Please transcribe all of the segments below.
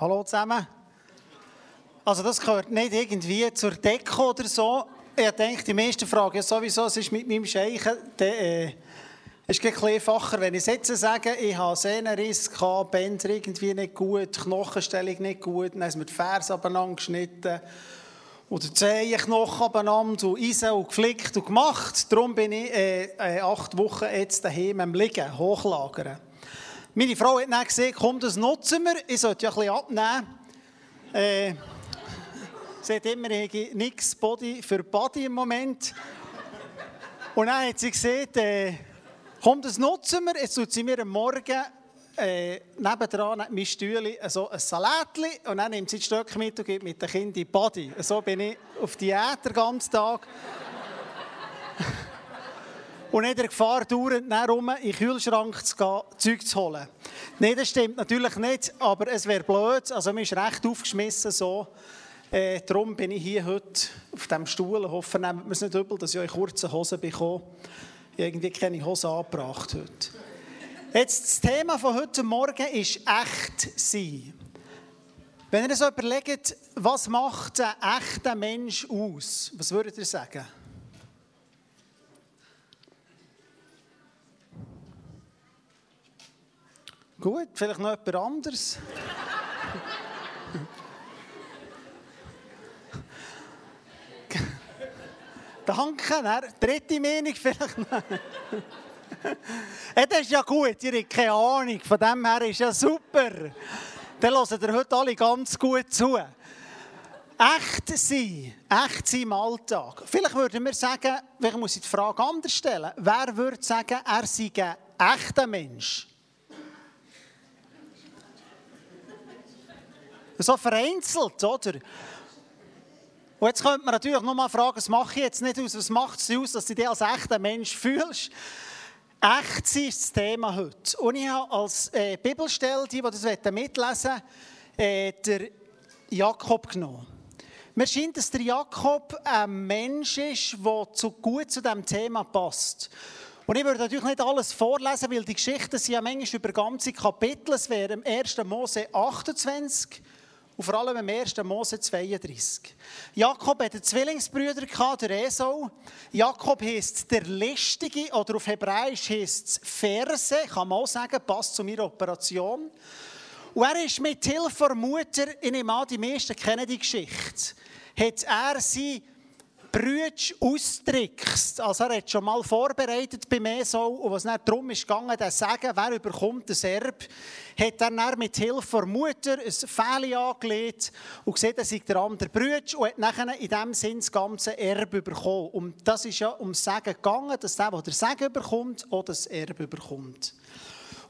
Hallo zusammen. Also das gehört nicht irgendwie zur Deko oder so. Ich denke, die meisten fragen ja sowieso, es ist mit meinem Scheichen, der äh, ist ein einfacher, wenn ich jetzt sage, ich habe Sehnenriss, Bänder irgendwie nicht gut, Knochenstellung nicht gut, dann haben wir die Ferse abeinander geschnitten oder die Zehenknochen abeinander und Eisen und geflickt und gemacht. Darum bin ich äh, äh, acht Wochen jetzt daheim am Liegen, hochlagern. Meine Frau hat dann gesagt, komm, das nutzen wir, ich sollte ja ein bisschen abnehmen. Äh, sie hat immer nichts Body für Body im Moment. Und dann hat sie gesagt, äh, komm, das nutzen wir. Jetzt tut sie mir am Morgen äh, nebendran mein Stühle so ein Salatli und dann nimmt sie die Stöcke mit und geht mit den Kindern Body. So bin ich auf Diät den ganzen Tag. Und in der Gefahr dauernd herum in den Kühlschrank zu gehen, Zeug zu holen. Nein, das stimmt natürlich nicht, aber es wäre blöd. Also, man ist recht aufgeschmissen so. Äh, darum bin ich hier heute auf diesem Stuhl. Ich hoffe, nehmt mir es nicht übel, dass ich euch kurze Hosen bekomme. Ich irgendwie keine Hose angebracht heute. Jetzt, das Thema von heute Morgen ist echt sein. Wenn ihr so überlegt, was macht ein echter Mensch aus? Was würdet ihr sagen? Gut, vielleicht noch jemand anderes. Danke, dritte Meinung vielleicht noch. das ist ja gut, ihr habt keine Ahnung, von dem her ist ja super. Dann hören ihr heute alle ganz gut zu. Echt sein, echt sein im Alltag. Vielleicht würden wir sagen, vielleicht muss ich die Frage anders stellen. Wer würde sagen, er sei ein echter Mensch? So vereinzelt, oder? Und jetzt könnte man natürlich noch mal fragen, was mache ich jetzt nicht aus? Was macht es aus, dass du dich als echter Mensch fühlst? Echt sein ist das Thema heute. Und ich habe als äh, Bibelstelle, die, die das mitlesen äh, der Jakob genommen. Mir scheint, dass der Jakob ein Mensch ist, der zu gut zu diesem Thema passt. Und ich würde natürlich nicht alles vorlesen, weil die Geschichten sind ja manchmal über ganze Kapitel. Es wäre im 1. Mose 28 und vor allem im 1. Mose 32. Jakob hatte Zwillingsbrüder, der Esau. Jakob heisst der Listige, oder auf Hebräisch heisst es Verse, kann man auch sagen, passt zu meiner Operation. Und er ist mit Hilfe der Mutter, ich nehme an, die meisten kennen die Geschichte, hat er sie Brütsch austrickst. Also er hat schon mal vorbereitet bei Esau und was dann darum ist gegangen, der Sagen, wer überkommt das Erb, hat er dann mit Hilfe der Mutter ein Fähli angelegt und gesehen, dass ich der andere Brütsch und hat nachher in dem Sinn das ganze Erb bekommen. Und das ist ja um Sagen gegangen, dass der, der Sagen bekommt, auch das Erb bekommt.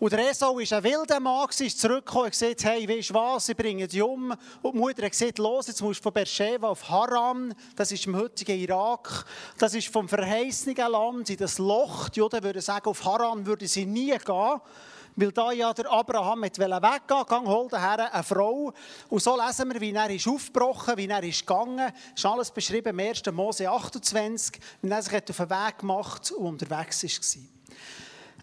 Und der Esau war ein wilder Mann, ist zurückgekommen und gesagt, hey, weißt du was, ich bringe dich um. Und die Mutter hat gesagt, los, jetzt musst du von Beersheba auf Haran, das ist im heutigen Irak, das ist vom verheißenen Land, in das Loch. Die Juden würden sagen, auf Haran würde sie nie gehen. Weil da ja der Abraham mit weggehen gang hol eine Frau. Und so lesen wir, wie er ist aufgebrochen, wie er ist gegangen. Das ist alles beschrieben im 1. Mose 28, wie er sich auf den Weg gemacht und unterwegs war.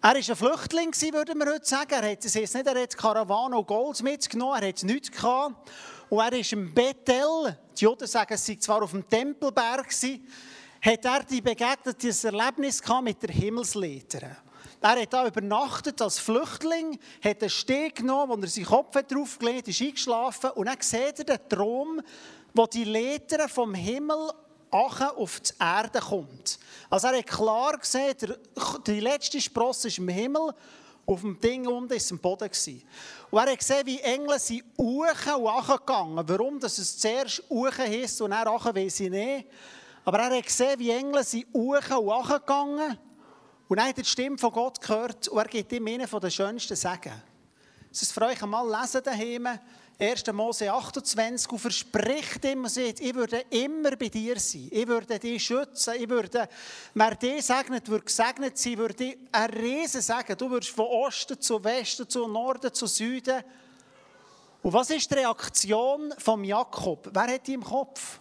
Er war ein Flüchtling, würde man heute sagen. Er hat, es nicht, er hat Karawane und Gold mitgenommen, er hat nichts gehabt. Und er ist im Bethel, die Juden sagen, es sei zwar auf dem Tempelberg, hat er die begegnet, dieses Erlebnis mit der Himmelsleiter. Er hat da übernachtet als Flüchtling, hat einen Steg genommen, wo er seinen Kopf draufgelegt hat, ist eingeschlafen und dann sieht er den Traum, wo die Leiter vom Himmel auf die Erde kommt. Also er hat klar gesehen, der, die letzte Sprosse ist im Himmel, auf dem Ding unten es am Boden. Und er hat gesehen, wie Engel sind hoch und gegangen. Warum dass es zuerst hoch ist und dann achen, weiß ich nicht. Aber er hat gesehen, wie Engel sind hoch und gegangen. Und dann hat er die Stimme von Gott gehört und er gibt ihm einen von den schönsten Segen. Das ist für euch einmal lesen daheim. 1. Mose 28 und verspricht sagt, ich würde immer bei dir sein. Ich würde dich schützen. Ich würde, wer dich segnet, würde gesegnet sein, würde ein Riesen sagen. Du würdest von Osten zu Westen, zu Norden, zu Süden. Und was ist die Reaktion von Jakob? Wer hat die im Kopf?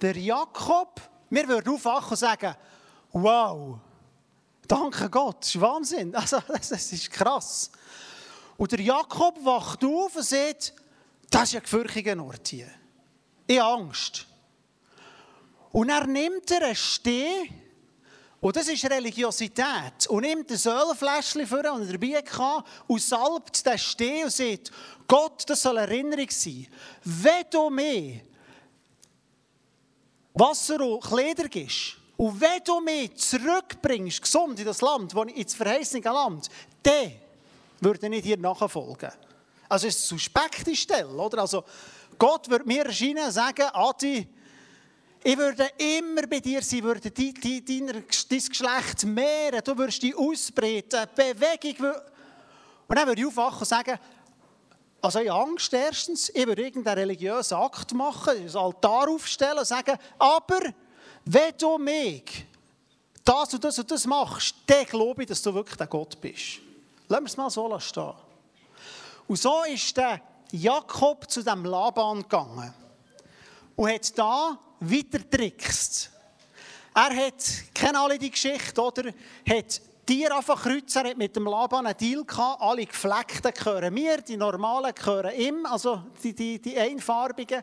Der Jakob, wir würden aufwachen und sagen, wow, danke Gott, das ist Wahnsinn. Also, das ist krass. Und der Jakob wacht auf und sagt, das ist ja gefürchtiger Ort hier. Ich habe Angst. Und er nimmt einen Steh, und das ist Religiosität, und nimmt ein Ölfläschchen vor, das er dabei hatte, und salbt den Steh und sagt, Gott, das soll Erinnerung sein. Wenn du mir Wasser und Kleider gibst, und wenn du mich zurückbringst, gesund in das Land, ins verheißene Land, dann würde ich dir nachfolgen. Also es ist eine suspekte Stelle, oder? Also Gott würde mir erscheinen und sagen, Adi, ich würde immer bei dir sein, würde dein, dein, dein Geschlecht mehren, du würdest dich ausbreiten, Bewegung. Und dann würde ich aufwachen und sagen, also ich habe Angst erstens, ich würde irgendeinen religiösen Akt machen, ein Altar aufstellen und sagen, aber wenn du mich das und das und das machst, dann glaube ich, dass du wirklich der Gott bist. Lass uns mal so stehen. Und so ist der Jakob zu dem Laban gegangen und hat da weiter trickst. Er hat, kennen alle die Geschichte, oder? Hat Tiere einfach kreuzen, er hat mit dem Laban einen Deal gehabt, alle Gefleckten gehören mir, die normalen gehören ihm, also die, die, die einfarbigen.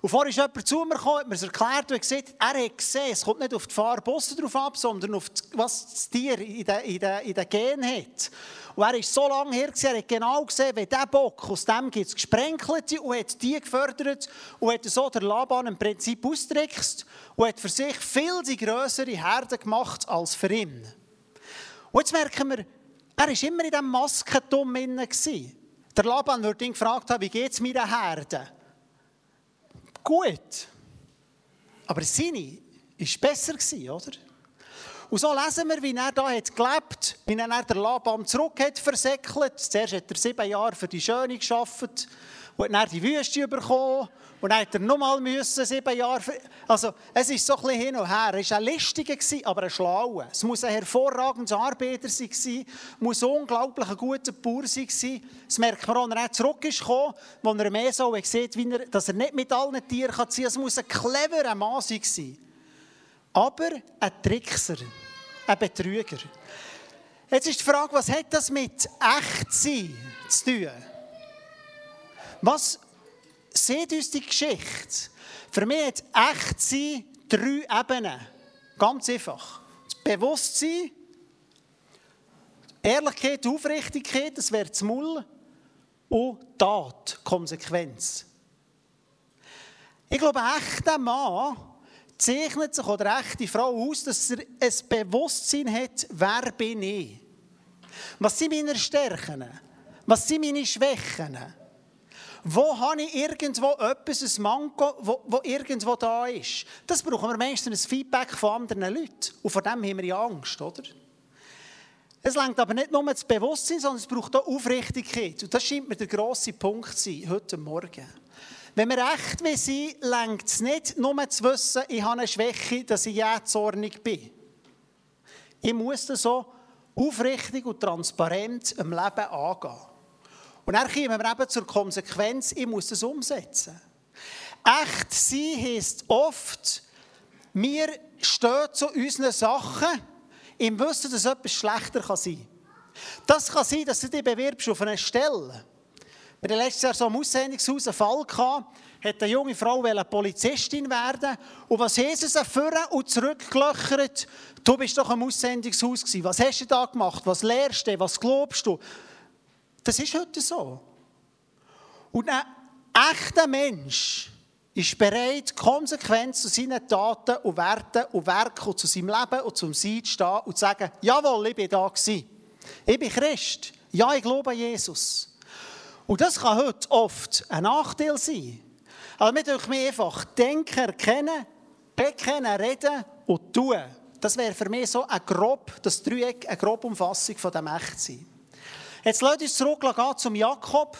Und vorher ist jemand zu mir gekommen, hat mir es erklärt und gesagt, er hat gesehen, es kommt nicht auf die Farbe drauf ab, sondern auf die, was das Tier in den, in den, in den Gen hat. Und er ist so lange her, er hat genau gesehen, wie dieser Bock, aus dem gibt es Gesprenkelte und hat die gefördert und hat so der Laban im Prinzip ausgetrickst und hat für sich viel die grössere Herde gemacht als für ihn. Und jetzt merken wir, er war immer in diesem Maskentum drin. Der Laban wird ihn gefragt haben, wie geht es meiner Herde? Gut. Aber seine war besser, oder? Und so lesen wir, wie er da hat gelebt, wie er dann der Laban zurück hat versäckelt. Zuerst hat er sieben Jahre für die Schöne gearbeitet und dann die Wüste bekommen. Und dann hat er nochmal müssen, sieben Jahre. Also, es ist so ein bisschen hin und her. Er war ein Listiger, aber ein Schlauer. Es muss ein hervorragender Arbeiter sein, muss ein unglaublich ein guter Bauer sein. Das merkt man wenn er zurück ist wo er mehr so sieht, wie er, dass er nicht mit allen Tieren ziehen kann. Es muss ein cleverer Mann sein. Aber ein Trickser, ein Betrüger. Jetzt ist die Frage, was hat das mit Echtsein zu tun? Was sieht uns die Geschichte? Für mich hat Echtsein drei Ebenen. Ganz einfach. Das Bewusstsein, Ehrlichkeit, Aufrichtigkeit, das wäre das Mull. Und Tat, Konsequenz. Ich glaube, ein echter Mann zeichnet sich oder echte Frau aus, dass er ein Bewusstsein hat, wer bin ich? Was sind meine Stärken? Was sind meine Schwächen? Wo habe ich irgendwo etwas, ein Manko, wo irgendwo da ist? Das brauchen wir meistens ein Feedback von anderen Leuten. Und vor dem haben wir ja Angst, oder? Es längt aber nicht nur das Bewusstsein, sondern es braucht auch Aufrichtigkeit. Und das scheint mir der grosse Punkt zu sein, heute Morgen. Wenn wir echt sind, längt es nicht nur zu wissen, ich habe eine Schwäche, dass ich jähzornig bin. Ich muss das so aufrichtig und transparent im Leben angehen. Und dann kommen wir eben zur Konsequenz, ich muss das umsetzen. Echt sein heisst oft, wir stehen zu unseren Sachen im Wissen, dass etwas schlechter sein kann. Das kann sein, dass du dich bewirbst auf eine Stelle wir hatten letztes Jahr so im Aussendungshaus einen Fall gehabt, hat eine junge Frau Polizistin werden und was Jesus erfüllen und zurückgelöchert, du bist doch im Aussendungshaus gewesen. Was hast du da gemacht? Was lehrst du? Was glaubst du? Das ist heute so. Und ein echter Mensch ist bereit, konsequent zu seinen Taten und Werten und Werken und zu seinem Leben und zum Sein zu stehen und zu sagen, jawohl, ich bin da gewesen. Ich bin Christ. Ja, ich glaube an Jesus. Und das kann heute oft ein Nachteil sein. Also wir dürfen einfach denken, erkennen, bekennen, reden und tun. Das wäre für mich so ein grob, das Dreieck, eine grobe Umfassung von dem Echtsein. Jetzt lasst uns zurückgehen zum Jakob.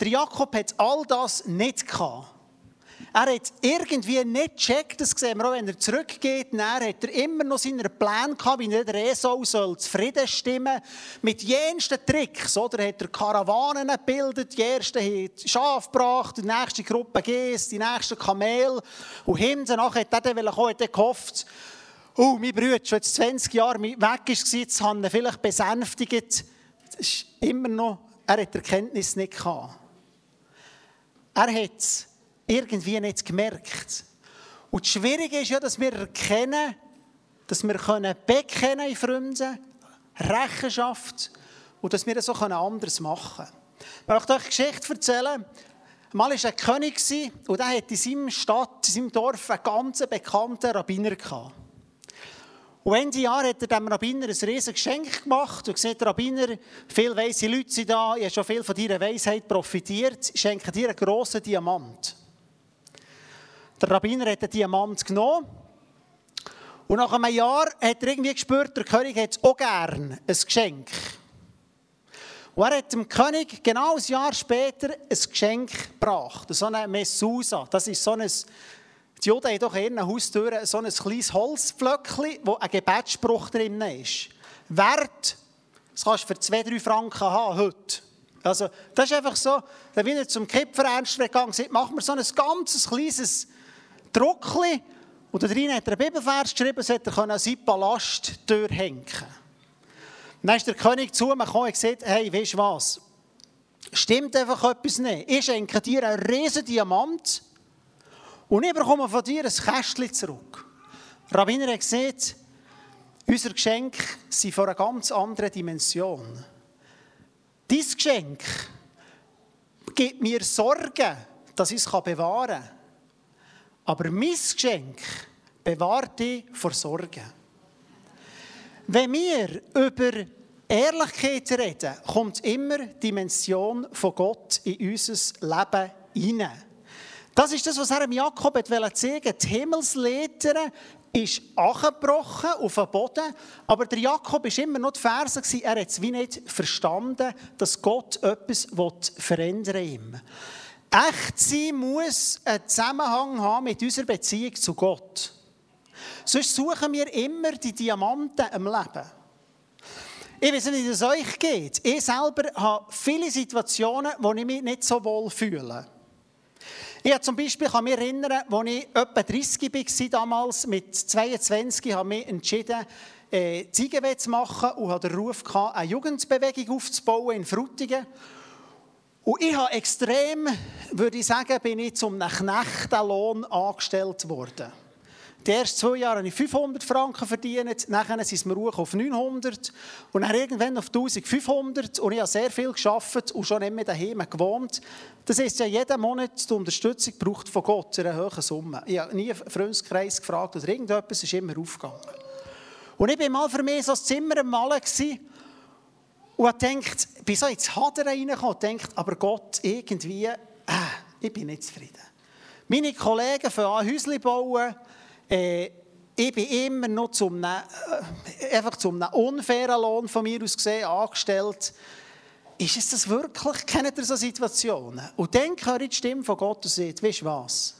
Der Jakob hat all das nicht gehabt. Er hat irgendwie nicht gecheckt, das sehen wir auch, wenn er zurückgeht, dann hat er immer noch seine Pläne gehabt, wie er der Esau soll zufrieden stimmen mit jensten Tricks, oder? Hat er Karawanen gebildet, die erste hat Schaf gebracht, die nächste Gruppe Gäste, die nächste Kamel und hinten nachher hat er dann kommen, hat er gehofft, oh, mein Bruder, schon jetzt 20 Jahre weg war, jetzt haben ihn vielleicht besänftigt. Das ist immer noch er hat die Erkenntnis nicht gehabt. Er hat es irgendwie nicht gemerkt. Und das Schwierige ist ja, dass wir erkennen, dass wir bekennen in Freunden, Rechenschaft und dass wir das auch anders machen können. Ich möchte euch eine Geschichte erzählen. Mal war ein König und der hatte in seiner Stadt, in seinem Dorf einen ganz bekannten Rabbiner gehabt. Und Ende Jahr hat er dem Rabbiner ein riesiges Geschenk gemacht und gesagt, Rabbiner, viele weise Leute sind da, ich habe schon viel von deiner Weisheit profitiert, ich schenke dir einen grossen Diamant. Der Rabbiner hat den Diamant genommen und nach einem Jahr hat er irgendwie gespürt, der König hat auch gern ein Geschenk. Und er hat dem König genau ein Jahr später ein Geschenk gebracht, so eine Messusa. Das ist so ein, die Juden haben doch in ihren Haustüren so ein kleines Holzpflöckchen, wo ein Gebetsspruch drin ist. Wert, das kannst du für zwei, drei Franken haben heute. Also, das ist einfach so, wenn er zum Kipferernst gegangen ist, machen wir so ein ganz kleines Druckchen und da drin hat er einen Bibelvers geschrieben, dass er an seinen Palast durchhängen Dann ist der König zu mir gekommen und gesagt, hey, weißt du was? Stimmt einfach etwas nicht. Ich schenke dir einen riesen Diamant und ich bekomme von dir ein Kästchen zurück. Rabbiner hat gesagt, unser Geschenk sind von einer ganz anderen Dimension. Dein Geschenk gibt mir Sorgen, dass ich es bewahren kann. Aber mein Geschenk bewahrt dich vor Sorgen. Wenn wir über Ehrlichkeit reden, kommt immer die Dimension von Gott in unser Leben hinein. Das ist das, was er Jakob hat zeigen Die Himmelsleiter ist angebrochen auf den Boden, aber der Jakob war immer noch die Verse, er hat es wie nicht verstanden, dass Gott etwas verändern will. Echt sein muss einen Zusammenhang haben mit unserer Beziehung zu Gott. Sonst suchen wir immer die Diamanten im Leben. Ich weiß nicht, wie es euch geht. Ich selber habe viele Situationen, wo ich mich nicht so wohl fühle. Ich habe zum Beispiel, kann mich erinnern, als ich etwa 30 war damals, mit 22, habe ich mich entschieden, äh, Ziege zu machen und hatte den Ruf, gehabt, eine Jugendbewegung aufzubauen in Frutigen. Und ich habe extrem, würde ich sagen, bin ich zum Knechtenlohn angestellt worden. Die ersten zwei Jahre habe ich 500 Franken verdient, nachher sind mir hoch auf 900 und dann irgendwann auf 1500 und ich habe sehr viel geschafft und schon mehr daheim gewohnt. Das ist ja jeden Monat die Unterstützung braucht von Gott in einer hohen Summe. Ich habe nie einen Freundeskreis gefragt oder irgendetwas, ist immer aufgegangen. Und ich war mal für mich so ein Zimmer am Malen und er denkt, bin so ins Hadern reingekommen aber Gott, irgendwie, ich bin nicht zufrieden. Meine Kollegen fangen an, Häuschen bauen. Äh, ich bin immer noch zum, äh, einfach zum unfairen Lohn von mir aus gesehen angestellt. Ist es das wirklich? Kennt ihr so Situationen? Und dann höre ich die Stimme von Gott und sagt, weißt du was?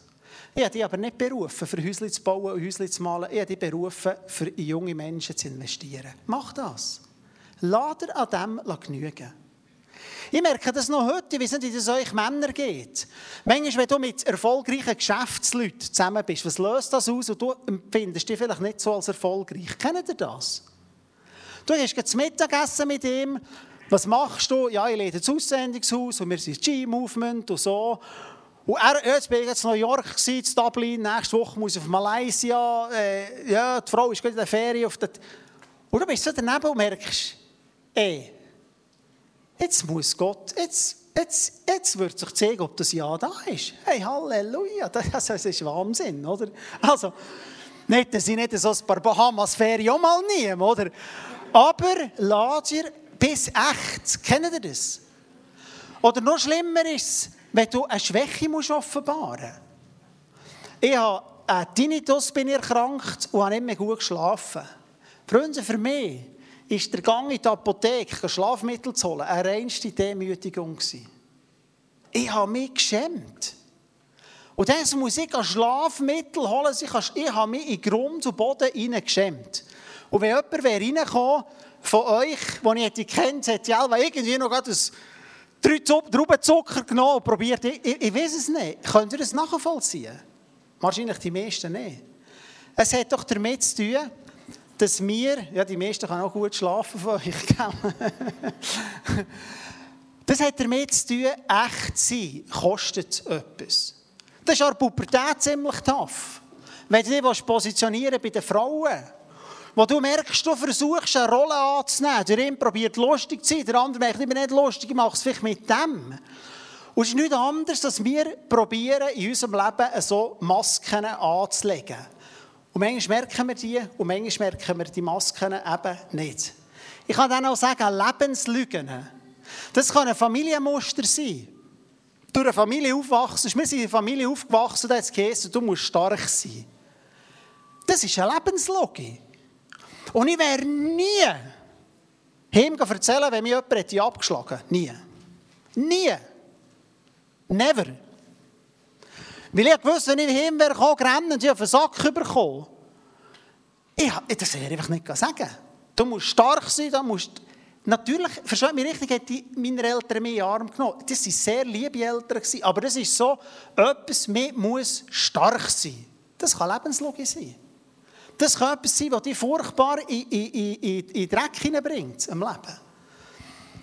Ich habe dich aber nicht berufen, für Häuschen zu bauen und Häuschen zu malen. Ich habe dich berufen, für junge Menschen zu investieren. Mach das. Dir an dem genügen. Ich merke das noch heute, ich weiß nicht, wie es euch Männer geht. Manchmal, wenn du mit erfolgreichen Geschäftsleuten zusammen bist, was löst das aus und du empfindest dich vielleicht nicht so als erfolgreich. Kennt ihr das? Du gehst zum Mittagessen mit ihm, was machst du? Ja, ich lebe das Aussendungshaus und wir sind G-Movement und so. Und er, jetzt bin ich jetzt in New York, in Dublin, nächste Woche muss ich auf Malaysia, äh, ja, die Frau ist gerade in der Ferien. Auf der und du bist so daneben und merkst, ey, jetzt muss Gott, jetzt, jetzt, jetzt wird sich zeigen, ob das Ja da ist. Hey, Halleluja, das, das ist Wahnsinn, oder? Also, nicht, dass ich nicht so ein paar Bahamas-Ferien auch mal nehme, oder? Aber dir bis echt, kennt ihr das? Oder noch schlimmer ist es, wenn du eine Schwäche musst offenbaren musst. Ich habe einen Tinnitus bin erkrankt und habe nicht mehr gut geschlafen. Freunde, für mich ist der Gang in die Apotheke, Schlafmittel zu holen, eine reinste Demütigung. Ich habe mich geschämt. Und dann muss ich Schlafmittel holen. Ich habe mich in Grund und Boden geschämt. Und wenn jemand reingekommen von euch, den ich hätte kennt, hätte ja irgendwie noch gerade drei Traubenzucker genommen und probiert. Ich, ich, ich weiß es nicht. Könnt ihr das nachvollziehen? Wahrscheinlich die meisten nicht. Es hat doch damit zu tun, dass wir, ja die meisten können auch gut schlafen von euch, Das hat damit zu tun, echt sein kostet etwas. Das ist auch Pubertät ziemlich tough. Wenn du dich positionieren bei den Frauen, wo du merkst, du versuchst eine Rolle anzunehmen, der eine probiert lustig zu sein, der andere merkt, ich bin nicht lustig, ich mache es vielleicht mit dem. Und es ist nichts anderes, als wir probieren, in unserem Leben so Masken anzulegen. Und manchmal merken wir die und manchmal merken wir die Masken eben nicht. Ich kann dann auch sagen, Lebenslügen. Das kann ein Familienmuster sein. Durch eine Familie aufwachsen. Wir sind in einer Familie aufgewachsen, da hat es geheißen, du musst stark sein. Das ist eine Lebenslogik. Und ich wäre nie ihm erzählen, wenn mich jemand abgeschlagen hätte. Nie. Nie. Never. Weil ich wusste, wenn ich ihm wäre und ich auf den Sack bekommen. Ich, das ich einfach nicht sagen. Du musst stark sein, du musst... Natürlich, versteht mich richtig, hätte meine Eltern mich in den Arm genommen. Das waren sehr liebe Eltern, aber das ist so, etwas mehr muss stark sein. Das kann Lebenslogik sein. Das kann etwas sein, was dich furchtbar in, in, in, in, in Dreck hineinbringt im Leben.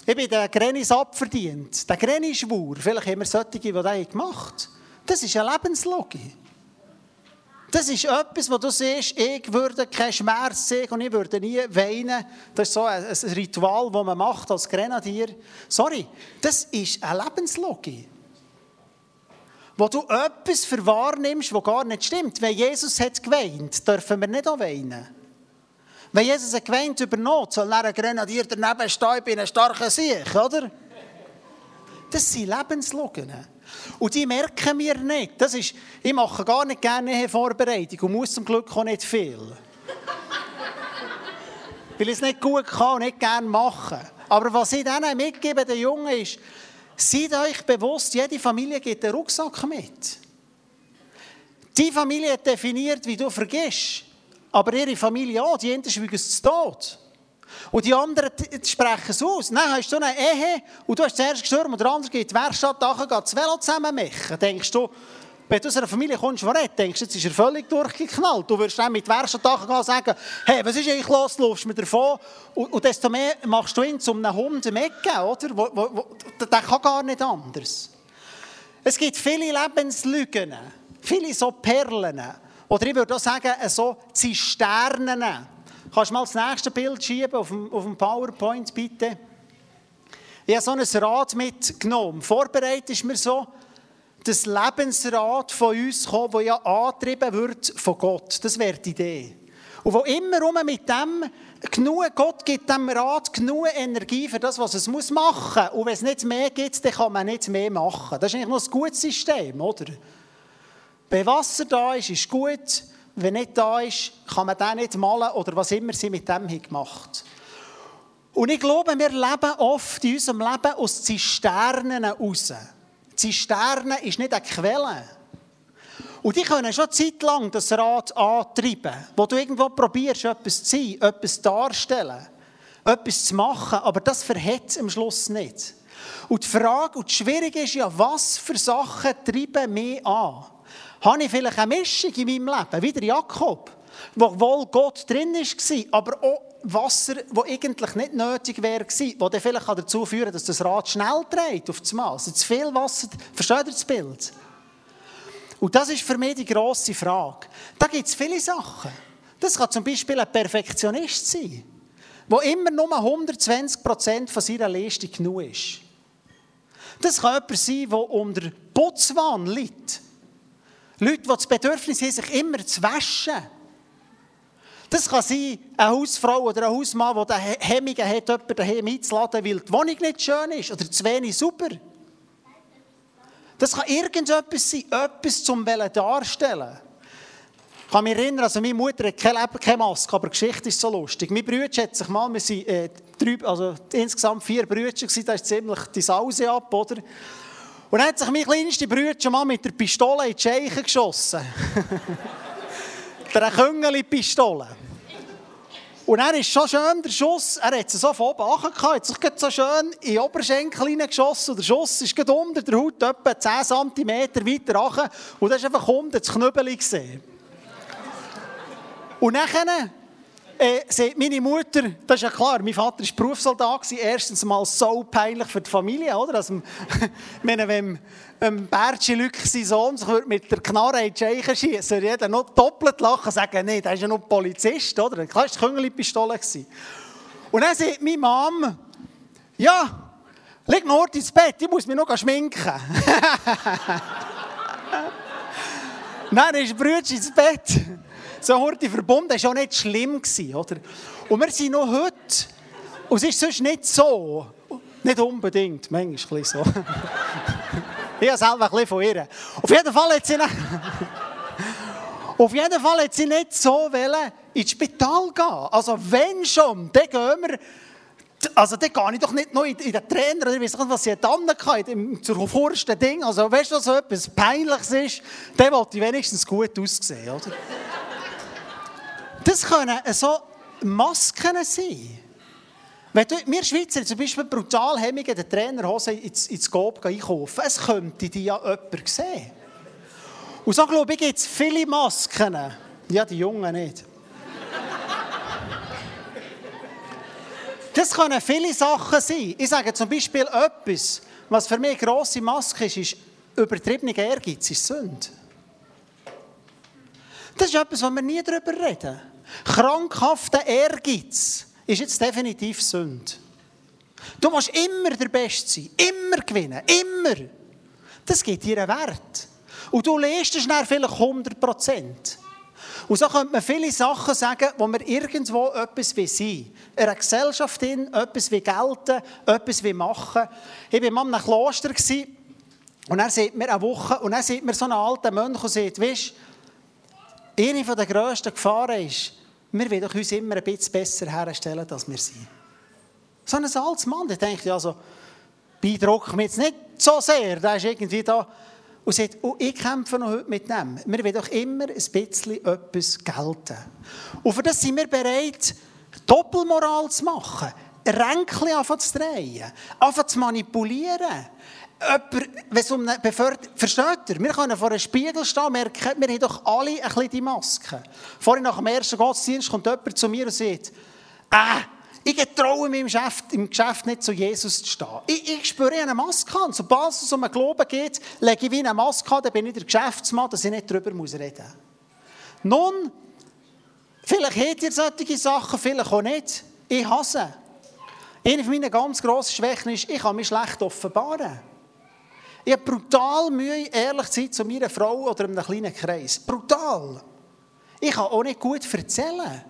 Ich bin den Grenis abverdient. Der Grenis-Schwur, vielleicht haben wir solche, die das gemacht haben. Das ist eine Lebenslogik. Das ist etwas, wo du siehst, ich würde keinen Schmerz sehen und ich würde nie weinen. Das ist so ein, Ritual, das man macht als Grenadier. Sorry, das ist eine Lebenslogik. Wo du etwas verwahrnimmst, was gar nicht stimmt. Wenn Jesus hat geweint, dürfen wir nicht auch weinen. Wenn Jesus hat geweint über Not, soll er ein Grenadier daneben stehen, ich bin ein Sieg, oder? Das sind Lebenslogien. Und die merken wir nicht. Das ist, ich mache gar nicht gerne Vorbereitung und muss zum Glück auch nicht viel. Weil ich es nicht gut kann und nicht gerne machen. Aber was ich denen mitgebe, den Jungen, ist, seid euch bewusst, jede Familie gibt einen Rucksack mit. Die Familie definiert, wie du vergisst. Aber ihre Familie auch, die einen schweigen zu Tod. Und die anderen sprechen es aus. Dann hast du eine Ehe und du hast zuerst gestürmt und der andere geht in die Werkstatt, nachher geht das Velo zusammen machen. Denkst du, wenn du aus einer Familie kommst, die nicht, denkst du, jetzt ist er völlig durchgeknallt. Du würdest dann mit Werkstatt gehen und sagen, hey, was ist eigentlich los, laufst mir davon? Und, und, desto mehr machst du ihn zu einem Hund im Ecken, oder? Wo, wo, wo, der kann gar nicht anders. Es gibt viele Lebenslügen, viele so Perlen. Oder ich würde auch sagen, so Zisternen. Kannst du mal das nächste Bild schieben auf dem, auf dem PowerPoint, bitte? Ich habe so ein Rad mitgenommen. Vorbereitet ist mir so, das Lebensrad von uns kommt, das ja angetrieben wird von Gott. Das wäre die Idee. Und wo immer rum mit dem genug, Gott gibt dem Rad genug Energie für das, was es muss machen muss. Und wenn es nicht mehr gibt, dann kann man nicht mehr machen. Das ist eigentlich noch ein gutes System, oder? Wenn Wasser da ist, ist gut. Wenn nicht da ist, kann man den nicht malen oder was immer sie mit dem gemacht Und ich glaube, wir leben oft in unserem Leben aus Zisternen raus. Zisterne ist nicht eine Quelle. Und die können schon zeitlang das Rad antreiben, wo du irgendwo probierst, etwas zu sein, etwas darzustellen, etwas zu machen, aber das verhält am Schluss nicht. Und die Frage und das Schwierige ist ja, was für Sachen treiben mich an? Habe ich vielleicht eine Mischung in meinem Leben, wie der Jakob, wo wohl Gott drin war, aber auch Wasser, das eigentlich nicht nötig wäre, das dann vielleicht dazu führen dass das Rad schnell dreht auf das Mal. Also zu viel Wasser, versteht ihr das Bild? Und das ist für mich die grosse Frage. Da gibt es viele Sachen. Das kann zum Beispiel ein Perfektionist sein, der immer nur 120% von seiner Leistung genug ist. Das kann jemand sein, der unter Putzwahn liegt. Leute, die das Bedürfnis haben, sich immer zu waschen. Das kann sein, eine Hausfrau oder ein Hausmann, der Hemmungen hat, jemanden daheim einzuladen, weil die Wohnung nicht schön ist oder zu wenig sauber. Das kann irgendetwas sein, etwas zum darstellen. Ich kann mich erinnern, also meine Mutter hat keine, keine Maske, aber die Geschichte ist so lustig. Mein Bruder hat sich mal, wir sind äh, drei, also insgesamt vier Brüder, da ist ziemlich die Sause ab, oder? Und dann hat sich mein kleinster Bruder schon mal mit der Pistole in die Scheiche geschossen. der Küngeli-Pistole. Und er ist schon schön, der Schuss, er hat sie so von oben angehauen, hat sich so schön in den Oberschenkel hineingeschossen. Und der Schuss ist unter der Haut etwa 10 cm weiter runter. Und da ist einfach unten das Knüppel gesehen. Und dann äh, sagt meine Mutter, das ist ja klar, mein Vater war Berufssoldat, erstens mal so peinlich für die Familie, oder? Also, meine, wenn ähm, Bertschi Lück, sein Sohn, sich mit der Knarre in die Scheiche schießen, würde jeder noch doppelt lachen und sagen, nee, der ist ja noch Polizist, oder? Klar, das war die Küngeli-Pistole. Und dann sagt meine Mom, ja, leg noch ins Bett, ich muss mich noch schminken. Dann ist Brütsch ins Bett. So heute verbunden, war auch nicht schlimm. Oder? Und wir sind noch heute. Und es ist sonst nicht so. Nicht unbedingt, manchmal so. ich habe selber ein bisschen von ihr. Auf jeden Fall hat sie nicht, auf jeden Fall hat sie nicht so wollen, ins Spital gehen. Also wenn schon, dann gehen wir also dann gehe ich doch nicht noch in, in den Trainer, oder ich weiß nicht, was sie dann hatte, zur vorsten Ding. Also weißt du, so etwas Peinliches ist, dann wollte ich wenigstens gut aussehen, oder? Das können so Masken sein. Wenn du, wir Schweizer zum Beispiel brutal hemmige den Trainerhose ins, ins Gob einkaufen, es könnte die ja jemand sehen. Und so glaube ich, gibt es viele Masken. Ja, die Jungen nicht. Das können viele Sachen sein. Ich sage zum Beispiel etwas, was für mich eine grosse Maske ist, ist übertriebene Ehrgeiz, ist Sünde. Das ist etwas, wo wir nie darüber reden. Krankhafter Ehrgeiz ist jetzt definitiv Sünde. Du musst immer der Beste sein, immer gewinnen, immer. Das gibt dir einen Wert. Und du lässt es schnell vielleicht 100 Prozent. Und so könnte man viele Sachen sagen, wo wir irgendwo etwas wie sein. In einer Gesellschaft in, etwas wie gelten, etwas wie machen. Ich war mal in einem Kloster und er sieht mir eine Woche und er sieht mir so einen alten Mönch und sagt, weißt, eine der grössten Gefahren ist, wir wollen uns immer ein bisschen besser herstellen, als wir sind. So ein altes Mann, der denkt, also, beeindruckt mich jetzt nicht so sehr, der ist irgendwie da und sagt, oh, ich kämpfe noch heute mit dem. Wir wollen doch immer ein bisschen etwas gelten. Und für das sind wir bereit, Doppelmoral zu machen, Ränkchen anfangen zu drehen, anfangen zu manipulieren. Jemand, wenn um eine Beförderung... Versteht ihr? Wir können vor einem Spiegel stehen merken, wir haben doch alle ein bisschen die Maske. Vorhin nach dem ersten Gottesdienst kommt jemand zu mir und sagt, ah, ich traue mich im Geschäft, im Geschäft nicht zu Jesus zu stehen. Ich, ich spüre eine Maske an. Sobald es um einen Glauben geht, lege ich wie eine Maske an, dann bin ich der Geschäftsmann, dass ich nicht darüber reden muss. Nun, vielleicht habt ihr solche Sachen, vielleicht auch nicht. Ich hasse. Eine meiner ganz grossen Schwächen ist, ich kann mich schlecht offenbaren. Ich habe brutal Mühe, ehrlich zu sein zu meiner Frau oder einem kleinen Kreis. Brutal. Ich kann auch nicht gut erzählen.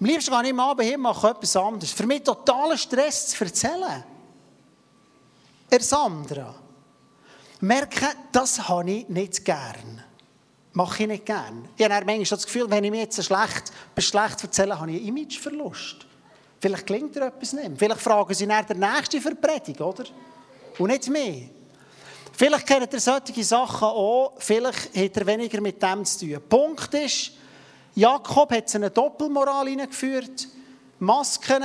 Am liebsten gehe ich am Abend hin mache etwas anderes. Für mich totaler Stress zu erzählen. Er Sandra. Merke, das habe ich nicht gern. Mache ich nicht gern. Ich habe manchmal das Gefühl, wenn ich mir jetzt schlecht, schlecht erzähle, habe ich einen Imageverlust. Vielleicht klingt er etwas nicht. Vielleicht fragen sie nach der nächsten Verpredigt, oder? Und nicht mehr. Vielleicht kennt ihr solche Sachen auch, vielleicht hat er weniger mit dem zu tun. Punkt ist, Jakob hat eine Doppelmoral hineingeführt. Masken,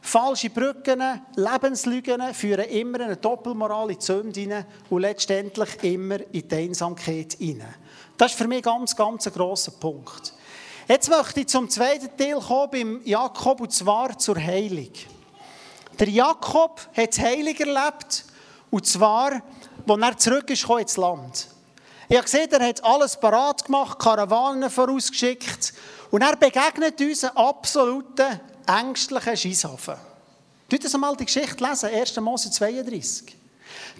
falsche Brücken, Lebenslügen führen immer eine Doppelmoral in die Sünde hinein und letztendlich immer in die Einsamkeit hinein. Das ist für mich ganz, ganz ein grosser Punkt. Jetzt möchte ich zum zweiten Teil kommen beim Jakob und zwar zur Heilung. Der Jakob hat das Heilig erlebt und zwar, als er zurück ist ins Land. Ich habe gesehen, er hat alles parat gemacht, Karawanen vorausgeschickt. Und er begegnet uns einen absoluten, ängstlichen Scheisshafen. Tut das einmal die Geschichte lesen, 1. Mose 32.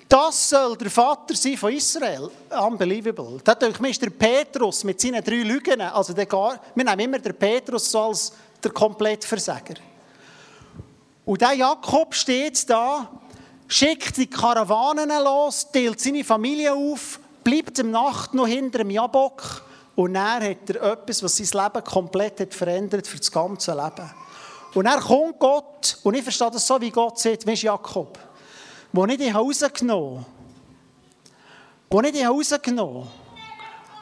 Das soll der Vater sein von Israel. Unbelievable. Da denke ich, der Petrus mit seinen drei Lügen. Also der gar, wir nehmen immer den Petrus so als der Komplettversager. Und der Jakob steht da, schickt die Karawanen los, teilt seine Familie auf bleibt im Nacht noch hinter dem Jabok und er hat er etwas, was sein Leben komplett hat verändert für das ganze Leben. Und er kommt Gott, und ich verstehe das so, wie Gott sagt, wie Jakob, wo nicht in Hause genommen, wo nicht in Hause genommen,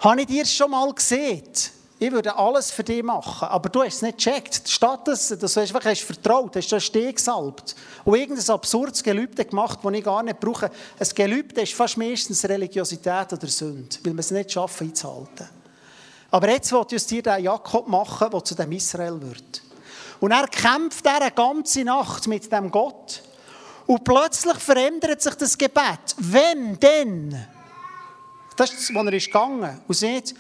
habe ich dir schon mal gesehen, ich würde alles für dich machen, aber du hast es nicht gecheckt. Statt dass, du einfach hast vertraut, hast du Steg gesalbt und irgendein absurdes Gelübde gemacht, das ich gar nicht brauche. Ein Gelübde ist fast meistens Religiosität oder Sünde, weil wir es nicht schaffen einzuhalten. Aber jetzt will ich dir den Jakob machen, der zu dem Israel wird. Und er kämpft er eine ganze Nacht mit dem Gott. Und plötzlich verändert sich das Gebet. Wenn denn? Das ist, wo er ist gegangen und sagt,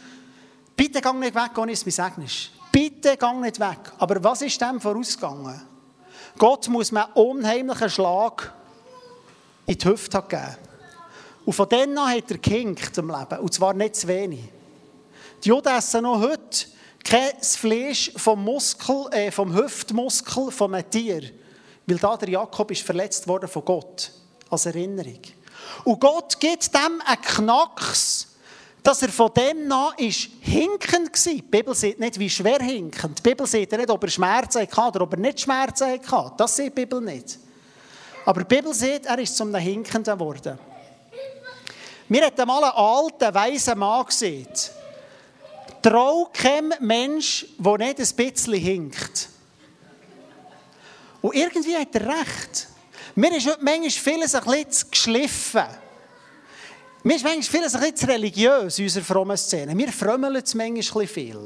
bitte gang nicht weg, ohne es mir segnest. Bitte gang nicht weg. Aber was ist dem vorausgegangen? Gott muss mir einen unheimlichen Schlag in die Hüfte geben. Und von dann an hat er gehinkt im Leben. Und zwar nicht zu wenig. Die Juden essen noch heute kein Fleisch vom Muskel, äh, vom Hüftmuskel von einem Tier. Weil da der Jakob ist verletzt worden von Gott. Als Erinnerung. Und Gott gibt dem einen Knacks, dass er von dem an ist hinkend war. Die Bibel sieht nicht, wie schwer hinkend. Die Bibel sieht nicht, ob er Schmerzen hatte oder ob er nicht Schmerzen hatte. Das sieht die Bibel nicht. Aber die Bibel sieht, er ist zum Hinkenden geworden. Mir hat einmal einen alten, weisen Mann gesehen. Trau kein Mensch, der nicht ein bisschen hinkt. Und irgendwie hat er recht. Mir ist heute manchmal vieles ein bisschen geschliffen. Mir ist manchmal vieles ein bisschen religiös in unserer frommen Szene. Wir frömmeln es manchmal viel.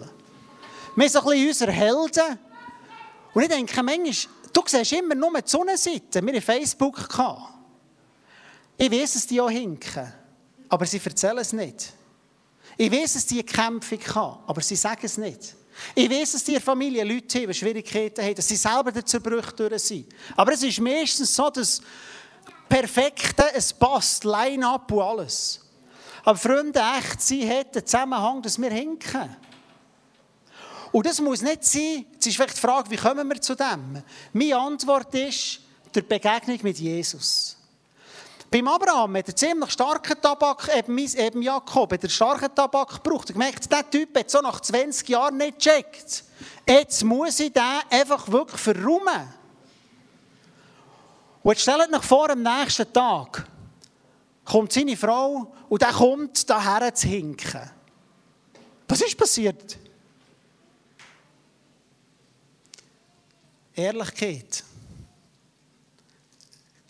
Wir sind ein bisschen unsere Helden. Und ich denke manchmal, du siehst immer nur die Sonnenseite. Wir haben Facebook. Ich weiß, dass die auch hinken. Aber sie erzählen es nicht. Ich weiß, dass die Kämpfe haben, aber sie sagen es nicht. Ich weiß, dass die Familie Leute haben, die Schwierigkeiten haben, dass sie selber der Zerbruch durch sind. Aber es ist meistens so, dass Perfekte, es passt, Line-up und alles. Aber Freunde, echt sie hat den Zusammenhang, dass wir hinken. Und das muss nicht sein, jetzt ist vielleicht die Frage, wie kommen wir zu dem? Meine Antwort ist, der Begegnung mit Jesus. Beim Abraham hat er ziemlich starken Tabak, eben, eben Jakob, hat er starken Tabak gebraucht. Er gemerkt, der Typ hat so nach 20 Jahren nicht gecheckt. Jetzt muss ich den einfach wirklich verräumen. Und jetzt stellt euch vor, am nächsten Tag kommt seine Frau und er kommt daher zu hinken. Was ist passiert? Ehrlichkeit.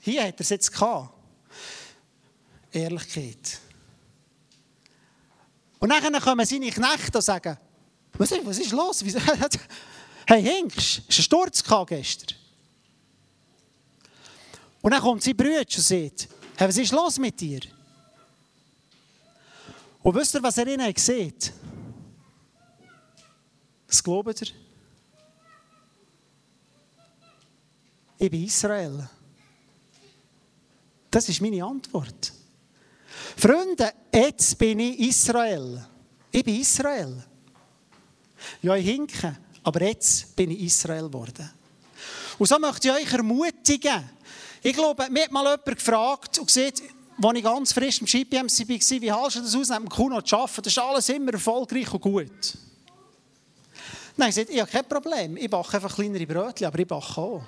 Hier hat er es jetzt gehabt. Ehrlichkeit. Und dann kommen seine Knechte und sagen, was ist, was ist los? hey, Hinks, du einen Sturz gestern? Und dann kommt sein Bruder und sagt, hey, was ist los mit dir? Und wisst ihr, was er ihnen sieht? Was glaubt ihr? Ich bin Israel. Das ist meine Antwort. Freunde, jetzt bin ich Israel. Ich bin Israel. Ja, ich hinke, aber jetzt bin ich Israel geworden. Und so möchte ich euch ermutigen. Ich glaube, mir hat mal jemand gefragt und gesagt, als ich ganz frisch im GPMC war, wie hältst du das aus, mit dem Kuno zu arbeiten? Das ist alles immer erfolgreich und gut. Nein, ich sagte, ich habe kein Problem. Ich backe einfach kleinere Brötchen, aber ich backe auch.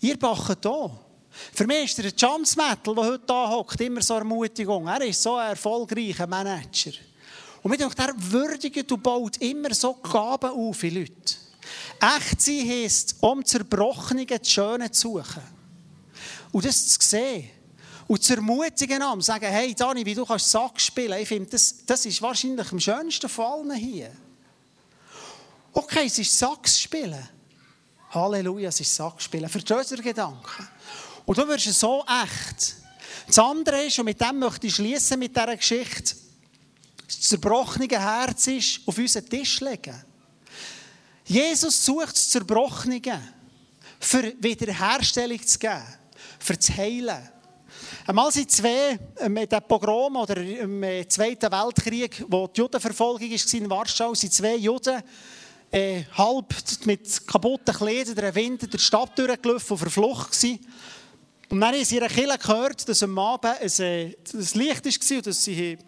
Ihr backt auch. Für mich ist der Chance Metal, der heute hier hockt, immer so Ermutigung. Er ist so ein erfolgreicher Manager. Und mit der würdigt und baut immer so Gaben auf in Leute. Echt sein heisst, um Zerbrochenen das Schöne zu suchen. Und das zu sehen. Und zu ermutigen am, sagen, hey Dani, wie du kannst Sack spielen. Ich finde, das, das ist wahrscheinlich am schönsten von allen hier. Okay, es ist Sax spielen. Halleluja, es ist Sack spielen. Verstehst du den Gedanken? Und du wirst so echt. Das andere ist, und mit dem möchte ich schließen mit dieser Geschichte, das zerbrochene Herz ist auf unseren Tisch legen. Jesus sucht das Zerbrochene, für Wiederherstellung zu geben, für zu heilen. Einmal sind zwei, äh, mit dem Pogrom oder im äh, Zweiten Weltkrieg, wo die Judenverfolgung war in Warschau, sind zwei Juden äh, halb mit kaputten Kleidern den Wind die Stadt durchgelaufen und verflucht gewesen. Und dann haben sie in Kirche gehört, dass am Abend ein, äh, das Licht war und dass sie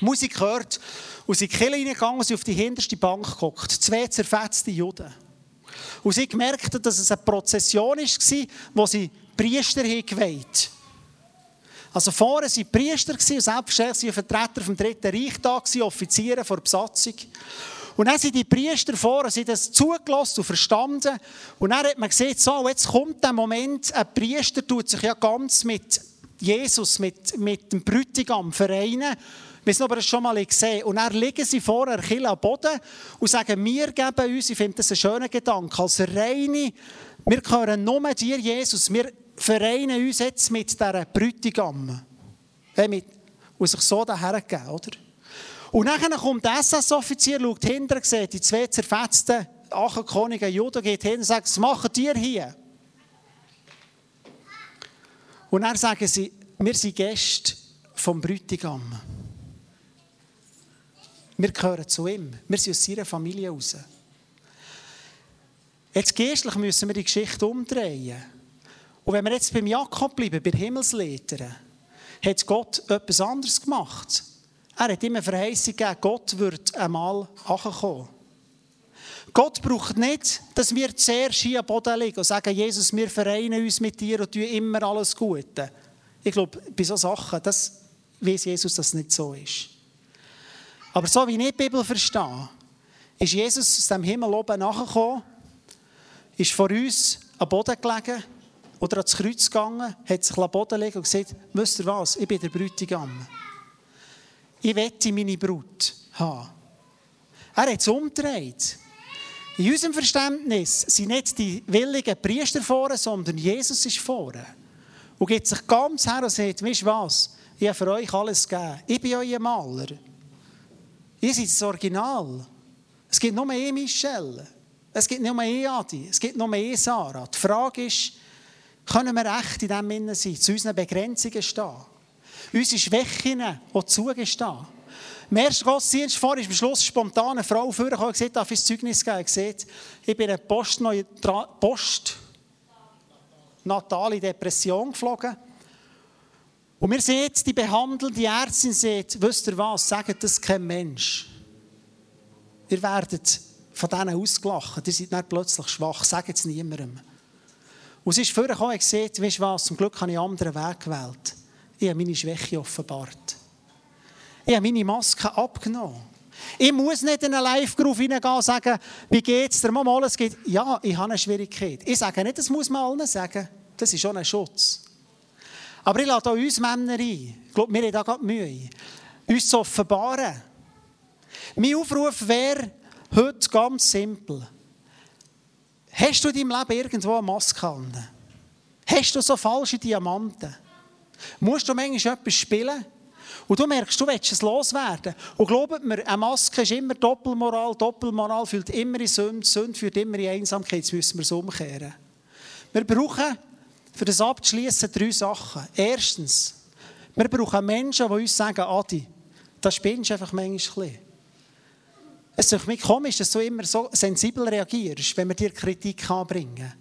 Musik gehört. Und sie in die Kirche reingegangen und auf die hinterste Bank geguckt. Zwei zerfetzte Juden. Und sie gemerkt, dass es eine Prozession war, wo sie Priester geweiht Also vorne waren Priester selbstverständlich waren Vertreter vom Dritten Reich da, Offiziere vor Besatzung. Und dann sind die Priester vor und sie das zugelassen und verstanden. Und dann hat man gesehen, so, jetzt kommt der Moment, ein Priester tut sich ja ganz mit Jesus mit, mit dem Bräutigam vereinen. Wir haben es schon mal gesehen. Und dann liegen sie vor der Kille am Boden und sagen, wir geben uns, ich finde das einen schönen Gedanken, als reine, wir gehören nur dir, Jesus, wir vereinen uns jetzt mit dieser Bräutigam. Äh, mit, und sich so dahergeben, oder? Und dann kommt der SS-Offizier, schaut hinter, sieht die zwei zerfetzten Achenkönige Juden, geht hin und sagt, was machen ihr hier? Und dann sagen sie, wir sind Gäste vom Bräutigam. Wir gehören zu ihm. Wir sind aus seiner Familie raus. Jetzt geistlich müssen wir die Geschichte umdrehen. Und wenn wir jetzt beim Jakob bleiben, bei Himmelsleitern, hat Gott etwas anderes gemacht. Er hat immer Verheißung gegeben, Gott wird einmal ankommen. Gott braucht nicht, dass wir zuerst hier am Boden liegen und sagen, Jesus, wir vereinen uns mit dir und tun immer alles Gute. Ich glaube, bei solchen Sachen, das weiß Jesus, dass es nicht so ist. Aber so wie ich die Bibel verstehe, ist Jesus aus dem Himmel oben nachgekommen, ist vor uns am Boden gelegen oder ans Kreuz gegangen, hat sich am Boden gelegt und gesagt, wisst ihr was, ich bin der Bräutigam. Ich wette meine Brut haben. Er hat es umgedreht. In unserem Verständnis sind nicht die willigen Priester vorne, sondern Jesus ist vorne. Und geht sich ganz her und sagt, weißt du was, ich habe für euch alles gegeben. Ich bin euer Maler. Ihr seid das Original. Es gibt nur eine Michelle. Es gibt nur eine Adi. Es gibt nur eine Sarah. Die Frage ist, können wir echt in dem Innen sein, zu unseren Begrenzungen stehen? Unsere Schwächen auch zugestehen? Im ersten Gottesdienst vor ist am Schluss spontan eine Frau vorgekommen und gesagt, darf ich Zeugnis geben? Gesagt, ich bin eine Post, Post natale Depression geflogen. Und wir sehen die behandelnde Ärztin sagt, wisst ihr was, sagt das kein Mensch. Ihr werdet von denen ausgelacht, ihr seid dann plötzlich schwach, sagt es niemandem. Und sie ist vorgekommen und gesagt, weißt du was, zum Glück habe ich einen anderen Weg gewählt. Ich habe meine Schwäche offenbart. Ich habe meine Maske abgenommen. Ich muss nicht in einen Live-Groove hineingehen und sagen, wie geht es dir? Mal, es geht. Ja, ich habe eine Schwierigkeit. Ich sage nicht, das muss man allen sagen. Das ist schon ein Schutz. Aber ich lade auch uns Männer ein. Ich glaube, wir haben da gerade Mühe. Uns zu offenbaren. Mein Aufruf wäre heute ganz simpel. Hast du in deinem Leben irgendwo eine Maske an? Hast du so falsche Diamanten? Musst du manchmal etwas spielen? Und du merkst, du willst es loswerden. Und glaubt mir, eine Maske ist immer Doppelmoral. Doppelmoral führt immer in Sünde. Sünde führt immer in Einsamkeit. Jetzt müssen wir es umkehren. Wir brauchen, für das abzuschließen, drei Sachen. Erstens, wir brauchen Menschen, die uns sagen, Adi, da spinnst du einfach manchmal ein. Es ist mir komisch, dass du immer so sensibel reagierst, wenn wir dir Kritik anbringen.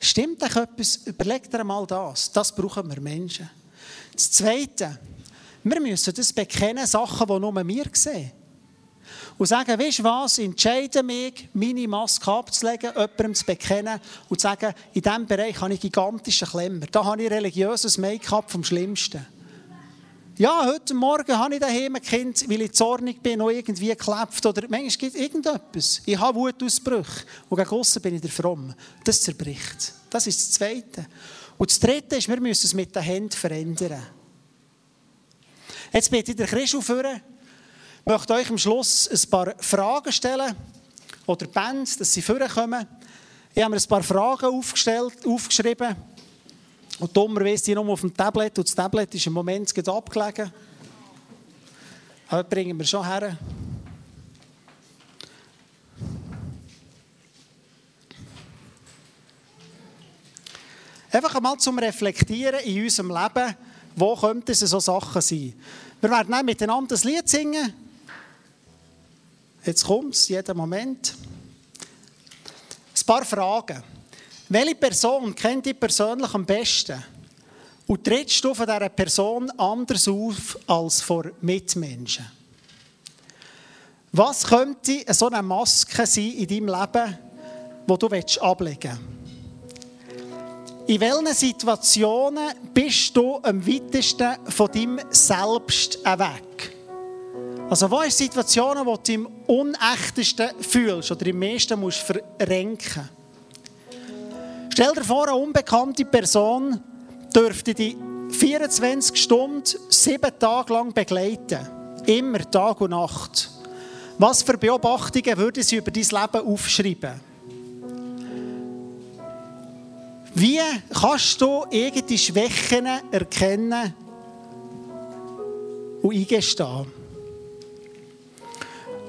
Stimmt doch etwas? Überleg dir mal das. Das brauchen wir Menschen. Das Zweite, wir müssen das bekennen, Sachen, die nur wir sehen. Und sagen, weißt du was, entscheide mich, meine Maske abzulegen, jemandem zu bekennen und zu sagen, in diesem Bereich habe ich gigantische Klemmer. Da habe ich religiöses Make-up vom Schlimmsten. Ja, heute Morgen habe ich daheim ein Kind, weil ich zornig bin, noch irgendwie geklebt oder manchmal gibt es irgendetwas. Ich habe Wutausbrüche und gegen aussen bin ich der Fromm. Das zerbricht. Das ist das Zweite. Und das Dritte ist, wir müssen es mit den Händen verändern. Jetzt bitte ich den Christus führen. Ich möchte euch am Schluss ein paar Fragen stellen. Oder Bands, dass sie vorkommen. Ich habe mir ein paar Fragen aufgestellt, aufgeschrieben. Und dummerweise die nur auf dem Tablet. Und das Tablet ist im Moment gerade abgelegen. Das bringen wir schon her. Einfach einmal zum Reflektieren in unserem Leben wo könnten so Sachen sein? Wir werden dann miteinander das Lied singen. Jetzt kommt es, jeden Moment. Ein paar Fragen. Welche Person kennt dich persönlich am besten? Und trittst du von dieser Person anders auf als vor Mitmenschen? Was könnte so eine Maske sein in deinem Leben, die du ablegen willst? In welchen Situationen bist du am weitesten von deinem Selbst weg? Also, wo sind Situationen, wo du am unechtesten fühlst oder am meisten musst verrenken? Stell dir vor, eine unbekannte Person dürfte dich 24 Stunden, sieben Tage lang begleiten. Immer Tag und Nacht. Was für Beobachtungen würden sie über dein Leben aufschreiben? Wie kannst du irgendeine Schwächen erkennen und eingestehen?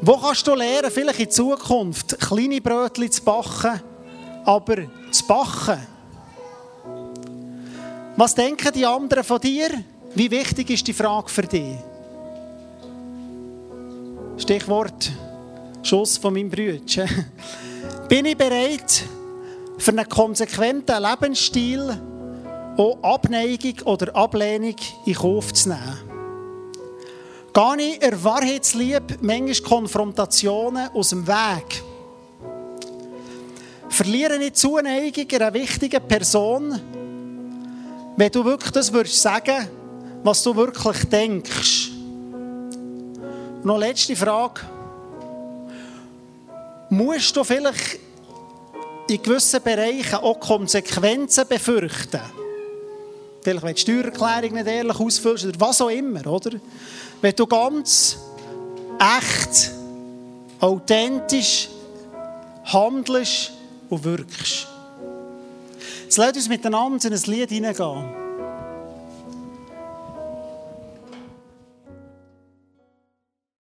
Wo kannst du lernen, vielleicht in Zukunft kleine Brötchen zu backen, aber zu backen? Was denken die anderen von dir? Wie wichtig ist die Frage für dich? Stichwort Schuss von meinem Brütchen. Bin ich bereit, für einen konsequenten Lebensstil auch Abneigung oder Ablehnung in Kauf zu nehmen? Gehe ich der Wahrheitsliebe manchmal Konfrontationen aus dem Weg? Verliere ich Zuneigung einer wichtigen Person, wenn du wirklich das würdest sagen, was du wirklich denkst? Noch letzte Frage. Musst du vielleicht in gewissen Bereichen auch Konsequenzen befürchten? Vielleicht, wenn die Steuererklärung nicht ehrlich ausfüllst oder was auch immer, oder? Wenn du ganz echt, authentisch handelst und wirkst. Jetzt lasst uns miteinander in ein Lied hineingehen.